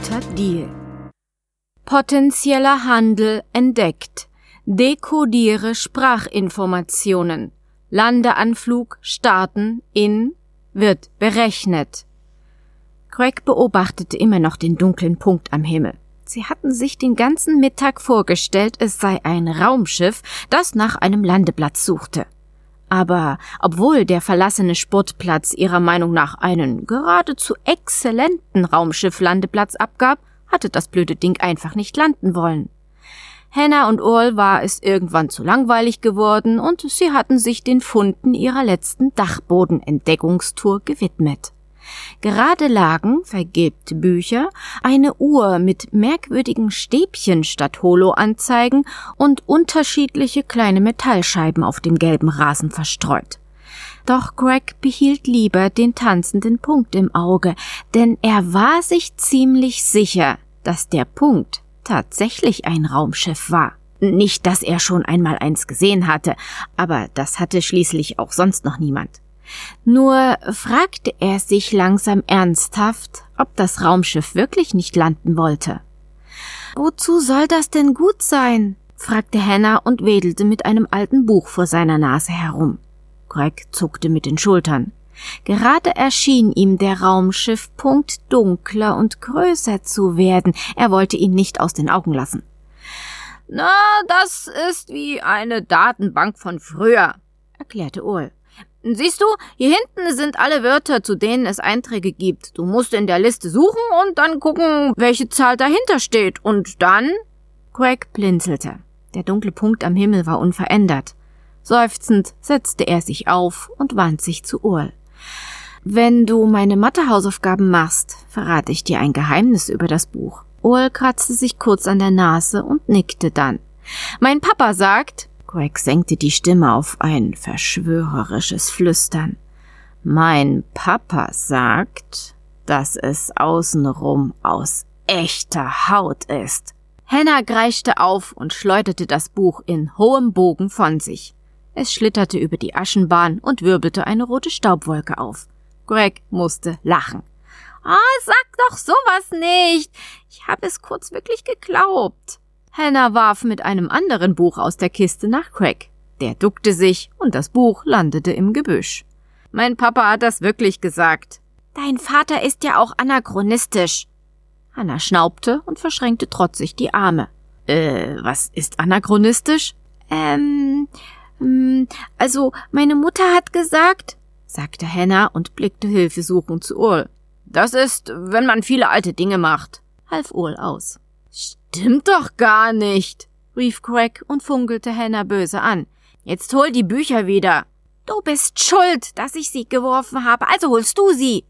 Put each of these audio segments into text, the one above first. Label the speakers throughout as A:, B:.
A: guter Deal. Potenzieller Handel entdeckt. Dekodiere Sprachinformationen. Landeanflug starten in wird berechnet. Craig beobachtete immer noch den dunklen Punkt am Himmel. Sie hatten sich den ganzen Mittag vorgestellt, es sei ein Raumschiff, das nach einem Landeplatz suchte. Aber obwohl der verlassene Sportplatz ihrer Meinung nach einen geradezu exzellenten Raumschifflandeplatz abgab, hatte das blöde Ding einfach nicht landen wollen. Hannah und Earl war es irgendwann zu langweilig geworden und sie hatten sich den Funden ihrer letzten Dachbodenentdeckungstour gewidmet. Gerade lagen vergilbte Bücher, eine Uhr mit merkwürdigen Stäbchen statt Holo-Anzeigen und unterschiedliche kleine Metallscheiben auf dem gelben Rasen verstreut. Doch Greg behielt lieber den tanzenden Punkt im Auge, denn er war sich ziemlich sicher, dass der Punkt tatsächlich ein Raumschiff war. Nicht, dass er schon einmal eins gesehen hatte, aber das hatte schließlich auch sonst noch niemand. Nur fragte er sich langsam ernsthaft, ob das Raumschiff wirklich nicht landen wollte. Wozu soll das denn gut sein? fragte Hannah und wedelte mit einem alten Buch vor seiner Nase herum. Greg zuckte mit den Schultern. Gerade erschien ihm der Raumschiffpunkt dunkler und größer zu werden. Er wollte ihn nicht aus den Augen lassen.
B: Na, das ist wie eine Datenbank von früher, erklärte Ul. Siehst du, hier hinten sind alle Wörter, zu denen es Einträge gibt. Du musst in der Liste suchen und dann gucken, welche Zahl dahinter steht. Und dann?
A: Craig blinzelte. Der dunkle Punkt am Himmel war unverändert. Seufzend setzte er sich auf und wandte sich zu Url. Wenn du meine Mathehausaufgaben machst, verrate ich dir ein Geheimnis über das Buch. Url kratzte sich kurz an der Nase und nickte dann. Mein Papa sagt, Greg senkte die Stimme auf ein verschwörerisches Flüstern. Mein Papa sagt, dass es außenrum aus echter Haut ist. Hannah kreischte auf und schleuderte das Buch in hohem Bogen von sich. Es schlitterte über die Aschenbahn und wirbelte eine rote Staubwolke auf. Greg musste lachen.
B: Ah, oh, sag doch sowas nicht. Ich habe es kurz wirklich geglaubt.
A: Hannah warf mit einem anderen Buch aus der Kiste nach Craig. Der duckte sich und das Buch landete im Gebüsch.
B: Mein Papa hat das wirklich gesagt.
C: Dein Vater ist ja auch anachronistisch.
A: Hannah schnaubte und verschränkte trotzig die Arme. Äh, was ist anachronistisch?
C: Ähm, ähm, also meine Mutter hat gesagt,
A: sagte Hannah und blickte hilfesuchend zu Ul.
B: Das ist, wenn man viele alte Dinge macht, half Ul aus.
A: Stimmt doch gar nicht, rief Craig und funkelte Hannah böse an. Jetzt hol die Bücher wieder.
C: Du bist schuld, dass ich sie geworfen habe, also holst du sie.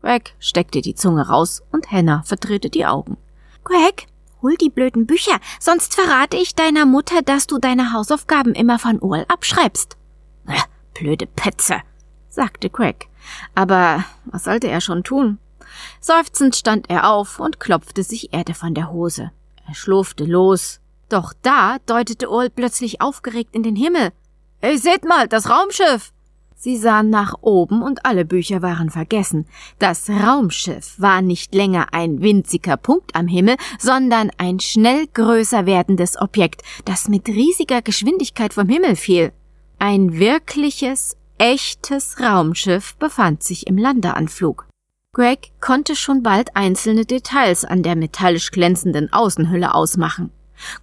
A: Craig steckte die Zunge raus und Hannah verdrehte die Augen.
C: Craig, hol die blöden Bücher, sonst verrate ich deiner Mutter, dass du deine Hausaufgaben immer von Ol abschreibst.
A: Blöde Petze, sagte Craig. Aber was sollte er schon tun? Seufzend stand er auf und klopfte sich Erde von der Hose. Er schlurfte los. Doch da deutete Earl plötzlich aufgeregt in den Himmel. Ey, seht mal, das Raumschiff! Sie sahen nach oben und alle Bücher waren vergessen. Das Raumschiff war nicht länger ein winziger Punkt am Himmel, sondern ein schnell größer werdendes Objekt, das mit riesiger Geschwindigkeit vom Himmel fiel. Ein wirkliches, echtes Raumschiff befand sich im Landeanflug. Greg konnte schon bald einzelne Details an der metallisch glänzenden Außenhülle ausmachen.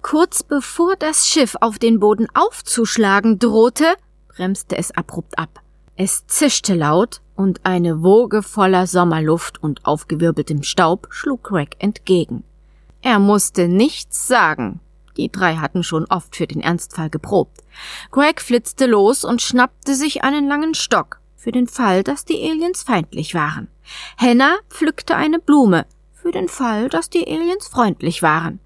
A: Kurz bevor das Schiff auf den Boden aufzuschlagen drohte, bremste es abrupt ab. Es zischte laut und eine Woge voller Sommerluft und aufgewirbeltem Staub schlug Greg entgegen. Er musste nichts sagen. Die drei hatten schon oft für den Ernstfall geprobt. Greg flitzte los und schnappte sich einen langen Stock für den Fall, dass die Aliens feindlich waren. Hannah pflückte eine Blume für den Fall, dass die Aliens freundlich waren.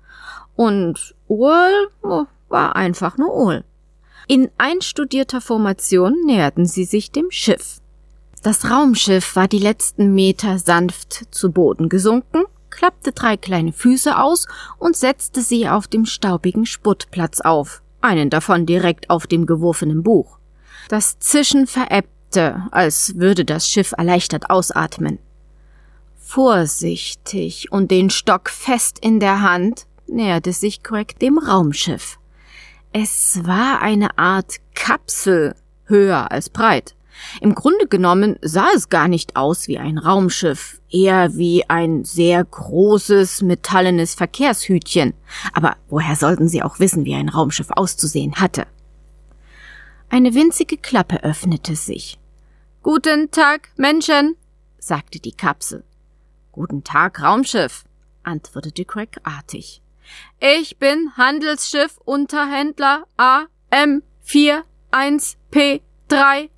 A: Und Ol oh, war einfach nur Ol. In einstudierter Formation näherten sie sich dem Schiff. Das Raumschiff war die letzten Meter sanft zu Boden gesunken, klappte drei kleine Füße aus und setzte sie auf dem staubigen Sputtplatz auf, einen davon direkt auf dem geworfenen Buch. Das Zischen verebbte, als würde das Schiff erleichtert ausatmen. Vorsichtig und den Stock fest in der Hand näherte sich Craig dem Raumschiff. Es war eine Art Kapsel, höher als breit. Im Grunde genommen sah es gar nicht aus wie ein Raumschiff, eher wie ein sehr großes metallenes Verkehrshütchen. Aber woher sollten sie auch wissen, wie ein Raumschiff auszusehen hatte? Eine winzige Klappe öffnete sich.
B: Guten Tag, Menschen,
A: sagte die Kapsel. Guten Tag, Raumschiff, antwortete Craig artig.
B: Ich bin Handelsschiff Unterhändler AM41P3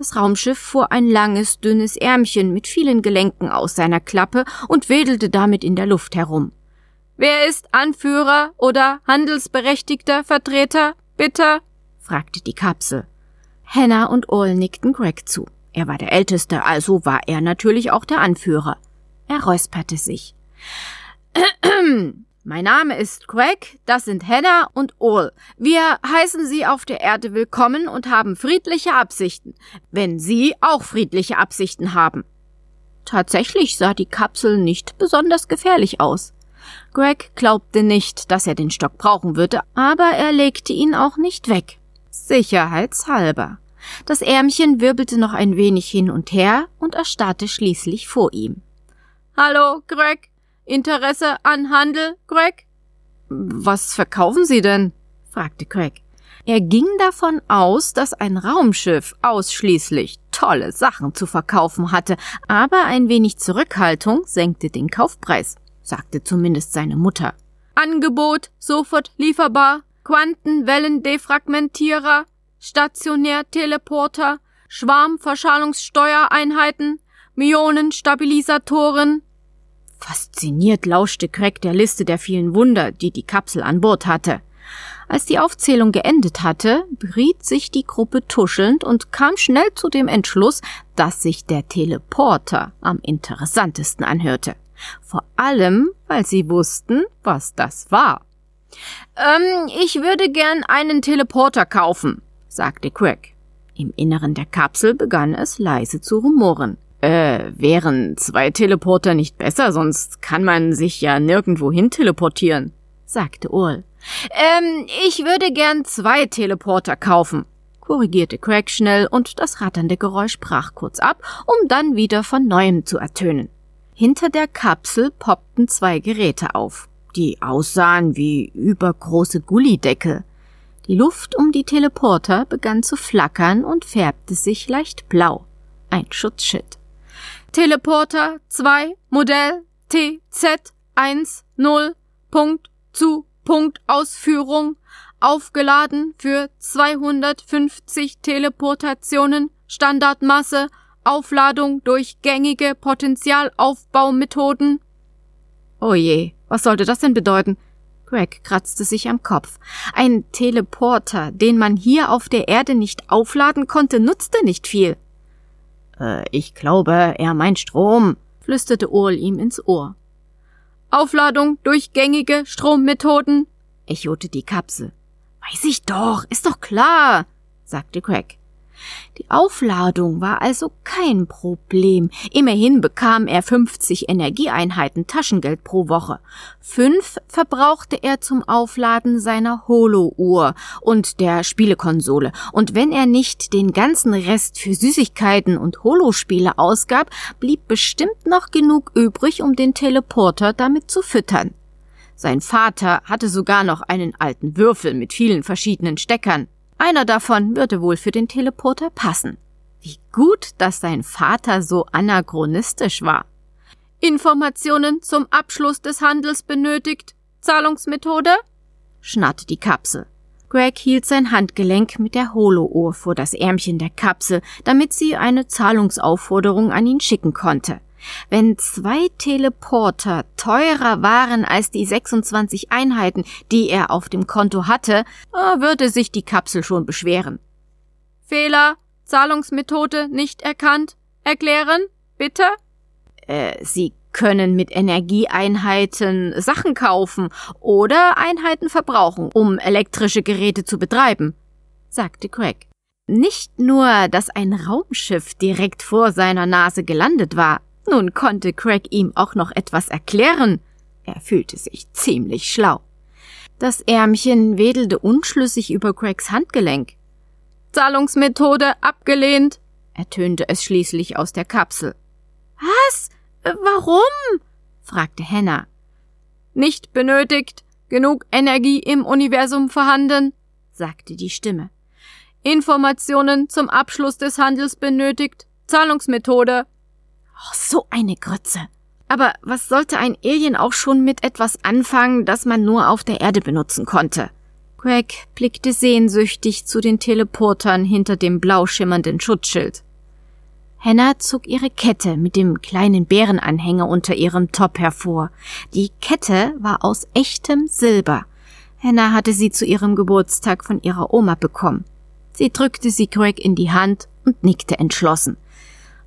A: das Raumschiff fuhr ein langes, dünnes Ärmchen mit vielen Gelenken aus seiner Klappe und wedelte damit in der Luft herum.
B: Wer ist Anführer oder handelsberechtigter Vertreter, bitte?
A: Fragte die Kapsel. Hannah und Orl nickten Greg zu. Er war der Älteste, also war er natürlich auch der Anführer. Er räusperte sich.
B: Mein Name ist Craig, das sind Hannah und Ol. Wir heißen Sie auf der Erde willkommen und haben friedliche Absichten, wenn Sie auch friedliche Absichten haben.
A: Tatsächlich sah die Kapsel nicht besonders gefährlich aus. Greg glaubte nicht, dass er den Stock brauchen würde, aber er legte ihn auch nicht weg. Sicherheitshalber. Das Ärmchen wirbelte noch ein wenig hin und her und erstarrte schließlich vor ihm.
B: Hallo, Greg, Interesse an Handel, Greg?
A: Was verkaufen Sie denn? fragte Craig. Er ging davon aus, dass ein Raumschiff ausschließlich tolle Sachen zu verkaufen hatte, aber ein wenig Zurückhaltung senkte den Kaufpreis, sagte zumindest seine Mutter.
B: Angebot sofort lieferbar, Quantenwellendefragmentierer, Stationärteleporter, Schwarmverschallungssteuereinheiten, Mionenstabilisatoren,
A: Fasziniert lauschte Craig der Liste der vielen Wunder, die die Kapsel an Bord hatte. Als die Aufzählung geendet hatte, beriet sich die Gruppe tuschelnd und kam schnell zu dem Entschluss, dass sich der Teleporter am interessantesten anhörte. Vor allem, weil sie wussten, was das war.
B: Ähm, ich würde gern einen Teleporter kaufen, sagte Craig.
A: Im Inneren der Kapsel begann es leise zu rumoren. Äh, wären zwei Teleporter nicht besser, sonst kann man sich ja nirgendwo hin teleportieren, sagte Url.
B: Ähm, ich würde gern zwei Teleporter kaufen,
A: korrigierte Craig schnell und das ratternde Geräusch brach kurz ab, um dann wieder von neuem zu ertönen. Hinter der Kapsel poppten zwei Geräte auf, die aussahen wie übergroße Gullideckel. Die Luft um die Teleporter begann zu flackern und färbte sich leicht blau. Ein Schutzschild.
B: Teleporter 2 Modell TZ10 Punkt zu Punkt Ausführung aufgeladen für 250 Teleportationen Standardmasse Aufladung durch gängige Potentialaufbaumethoden.
A: Oh je, was sollte das denn bedeuten? Greg kratzte sich am Kopf. Ein Teleporter, den man hier auf der Erde nicht aufladen konnte, nutzte nicht viel. Äh, ich glaube, er meint Strom, flüsterte Url ihm ins Ohr.
B: Aufladung durch gängige Strommethoden,
A: echote die Kapsel. Weiß ich doch, ist doch klar, sagte Craig. Die Aufladung war also kein Problem. Immerhin bekam er 50 Energieeinheiten Taschengeld pro Woche. Fünf verbrauchte er zum Aufladen seiner Holo-Uhr und der Spielekonsole. Und wenn er nicht den ganzen Rest für Süßigkeiten und Holospiele ausgab, blieb bestimmt noch genug übrig, um den Teleporter damit zu füttern. Sein Vater hatte sogar noch einen alten Würfel mit vielen verschiedenen Steckern. Einer davon würde wohl für den Teleporter passen. Wie gut, dass sein Vater so anachronistisch war.
B: Informationen zum Abschluss des Handels benötigt. Zahlungsmethode?
A: schnarrte die Kapsel. Greg hielt sein Handgelenk mit der Holo-Uhr vor das Ärmchen der Kapsel, damit sie eine Zahlungsaufforderung an ihn schicken konnte. Wenn zwei Teleporter teurer waren als die 26 Einheiten, die er auf dem Konto hatte, äh, würde sich die Kapsel schon beschweren.
B: Fehler, Zahlungsmethode nicht erkannt. Erklären, bitte?
A: Äh, Sie können mit Energieeinheiten Sachen kaufen oder Einheiten verbrauchen, um elektrische Geräte zu betreiben, sagte Craig. Nicht nur, dass ein Raumschiff direkt vor seiner Nase gelandet war, Nun konnte Craig ihm auch noch etwas erklären. Er fühlte sich ziemlich schlau. Das Ärmchen wedelte unschlüssig über Craigs Handgelenk.
B: Zahlungsmethode abgelehnt, ertönte es schließlich aus der Kapsel.
C: Was? Warum? fragte Hannah.
B: Nicht benötigt, genug Energie im Universum vorhanden, sagte die Stimme. Informationen zum Abschluss des Handels benötigt, Zahlungsmethode.
A: Oh, so eine Grütze. Aber was sollte ein Alien auch schon mit etwas anfangen, das man nur auf der Erde benutzen konnte? Greg blickte sehnsüchtig zu den Teleportern hinter dem blau schimmernden Schutzschild. Hannah zog ihre Kette mit dem kleinen Bärenanhänger unter ihrem Top hervor. Die Kette war aus echtem Silber. Hannah hatte sie zu ihrem Geburtstag von ihrer Oma bekommen. Sie drückte sie Greg in die Hand und nickte entschlossen.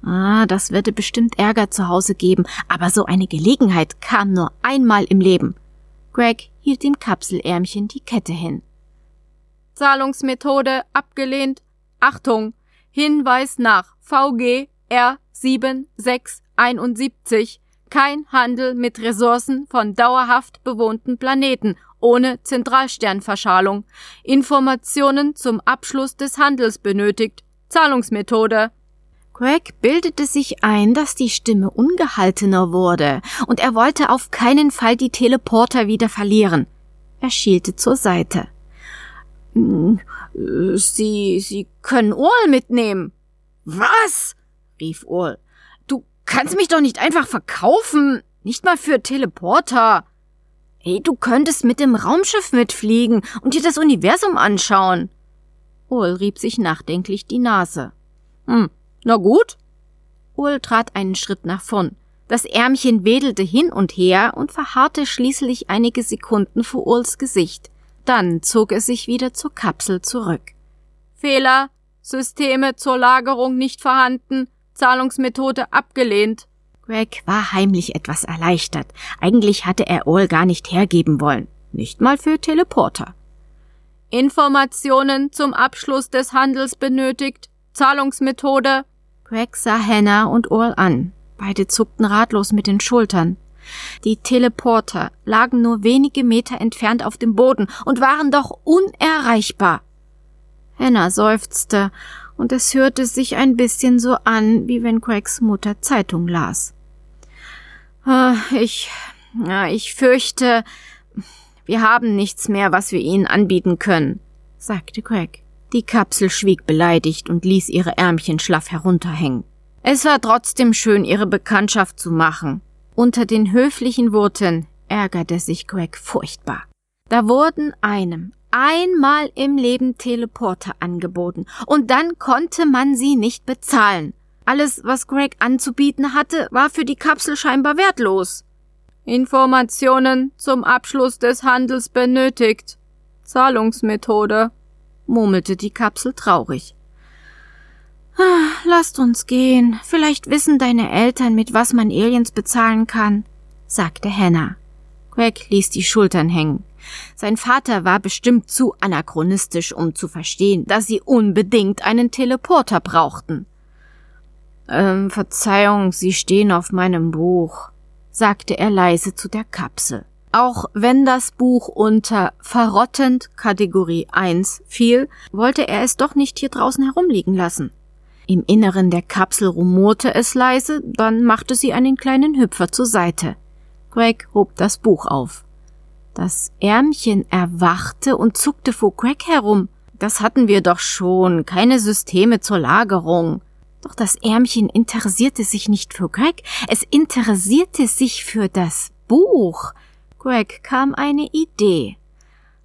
A: Ah, das würde bestimmt Ärger zu Hause geben, aber so eine Gelegenheit kam nur einmal im Leben. Greg hielt dem Kapselärmchen die Kette hin.
B: Zahlungsmethode abgelehnt. Achtung! Hinweis nach VG R7671. Kein Handel mit Ressourcen von dauerhaft bewohnten Planeten ohne Zentralsternverschalung. Informationen zum Abschluss des Handels benötigt. Zahlungsmethode
A: Greg bildete sich ein, dass die Stimme ungehaltener wurde, und er wollte auf keinen Fall die Teleporter wieder verlieren. Er schielte zur Seite.
B: Hm, Sie, Sie können Url mitnehmen.
A: Was? rief Url. Du kannst mich doch nicht einfach verkaufen, nicht mal für Teleporter. Hey, du könntest mit dem Raumschiff mitfliegen und dir das Universum anschauen. Url rieb sich nachdenklich die Nase.
B: Hm, na gut.
A: Ul trat einen Schritt nach vorn. Das Ärmchen wedelte hin und her und verharrte schließlich einige Sekunden vor Urls Gesicht. Dann zog es sich wieder zur Kapsel zurück.
B: Fehler. Systeme zur Lagerung nicht vorhanden. Zahlungsmethode abgelehnt.
A: Greg war heimlich etwas erleichtert. Eigentlich hatte er Ol gar nicht hergeben wollen. Nicht mal für Teleporter.
B: Informationen zum Abschluss des Handels benötigt. Zahlungsmethode
A: Greg sah Hannah und Earl an. Beide zuckten ratlos mit den Schultern. Die Teleporter lagen nur wenige Meter entfernt auf dem Boden und waren doch unerreichbar. Hannah seufzte, und es hörte sich ein bisschen so an, wie wenn Craigs Mutter Zeitung las.
B: Ah, ich, ich fürchte, wir haben nichts mehr, was wir Ihnen anbieten können, sagte Craig.
A: Die Kapsel schwieg beleidigt und ließ ihre Ärmchen schlaff herunterhängen.
B: Es war trotzdem schön, ihre Bekanntschaft zu machen.
A: Unter den höflichen Worten ärgerte sich Greg furchtbar. Da wurden einem einmal im Leben Teleporter angeboten und dann konnte man sie nicht bezahlen. Alles, was Greg anzubieten hatte, war für die Kapsel scheinbar wertlos.
B: Informationen zum Abschluss des Handels benötigt. Zahlungsmethode
A: murmelte die Kapsel traurig. Ah, lasst uns gehen. Vielleicht wissen deine Eltern, mit was man Aliens bezahlen kann, sagte Hannah. Greg ließ die Schultern hängen. Sein Vater war bestimmt zu anachronistisch, um zu verstehen, dass sie unbedingt einen Teleporter brauchten. Ähm, Verzeihung, Sie stehen auf meinem Buch, sagte er leise zu der Kapsel. Auch wenn das Buch unter verrottend Kategorie 1 fiel, wollte er es doch nicht hier draußen herumliegen lassen. Im Inneren der Kapsel rumorte es leise, dann machte sie einen kleinen Hüpfer zur Seite. Greg hob das Buch auf. Das Ärmchen erwachte und zuckte vor Greg herum. Das hatten wir doch schon, keine Systeme zur Lagerung. Doch das Ärmchen interessierte sich nicht für Greg, es interessierte sich für das Buch. Greg kam eine Idee.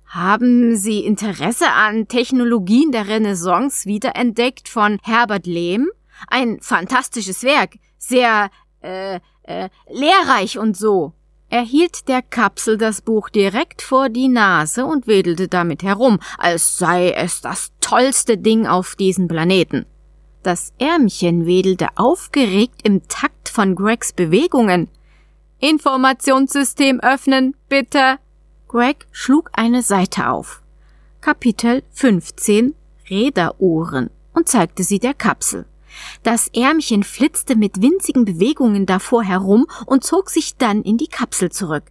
A: Haben Sie Interesse an Technologien der Renaissance wiederentdeckt von Herbert Lehm? Ein fantastisches Werk, sehr äh, äh, lehrreich und so. Er hielt der Kapsel das Buch direkt vor die Nase und wedelte damit herum, als sei es das tollste Ding auf diesem Planeten. Das Ärmchen wedelte aufgeregt im Takt von Gregs Bewegungen.
B: Informationssystem öffnen, bitte.
A: Greg schlug eine Seite auf. Kapitel 15 Räderuhren und zeigte sie der Kapsel. Das Ärmchen flitzte mit winzigen Bewegungen davor herum und zog sich dann in die Kapsel zurück.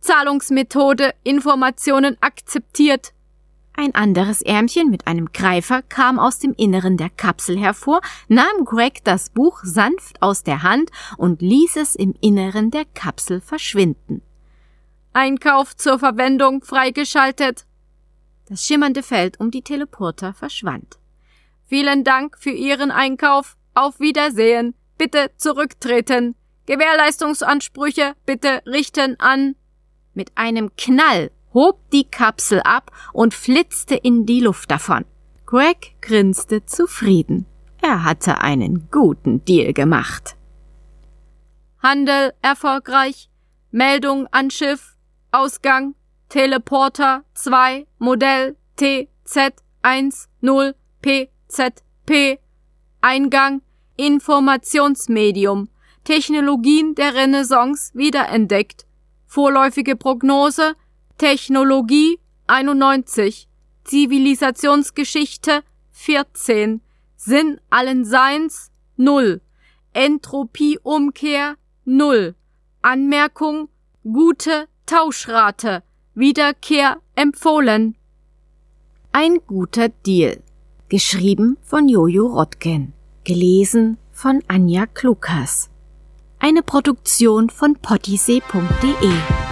B: Zahlungsmethode, Informationen akzeptiert.
A: Ein anderes Ärmchen mit einem Greifer kam aus dem Inneren der Kapsel hervor, nahm Greg das Buch sanft aus der Hand und ließ es im Inneren der Kapsel verschwinden.
B: Einkauf zur Verwendung freigeschaltet.
A: Das schimmernde Feld um die Teleporter verschwand.
B: Vielen Dank für Ihren Einkauf. Auf Wiedersehen. Bitte zurücktreten. Gewährleistungsansprüche bitte richten an.
A: Mit einem Knall hob die Kapsel ab und flitzte in die Luft davon. Greg grinste zufrieden. Er hatte einen guten Deal gemacht.
B: Handel erfolgreich. Meldung an Schiff. Ausgang. Teleporter 2 Modell TZ10 PZP. Eingang. Informationsmedium. Technologien der Renaissance wiederentdeckt. Vorläufige Prognose Technologie 91 Zivilisationsgeschichte 14 Sinn allen Seins 0 Entropieumkehr 0 Anmerkung gute Tauschrate Wiederkehr empfohlen.
A: Ein guter Deal. Geschrieben von Jojo Rotken gelesen von Anja Klukas. Eine Produktion von pottysee.de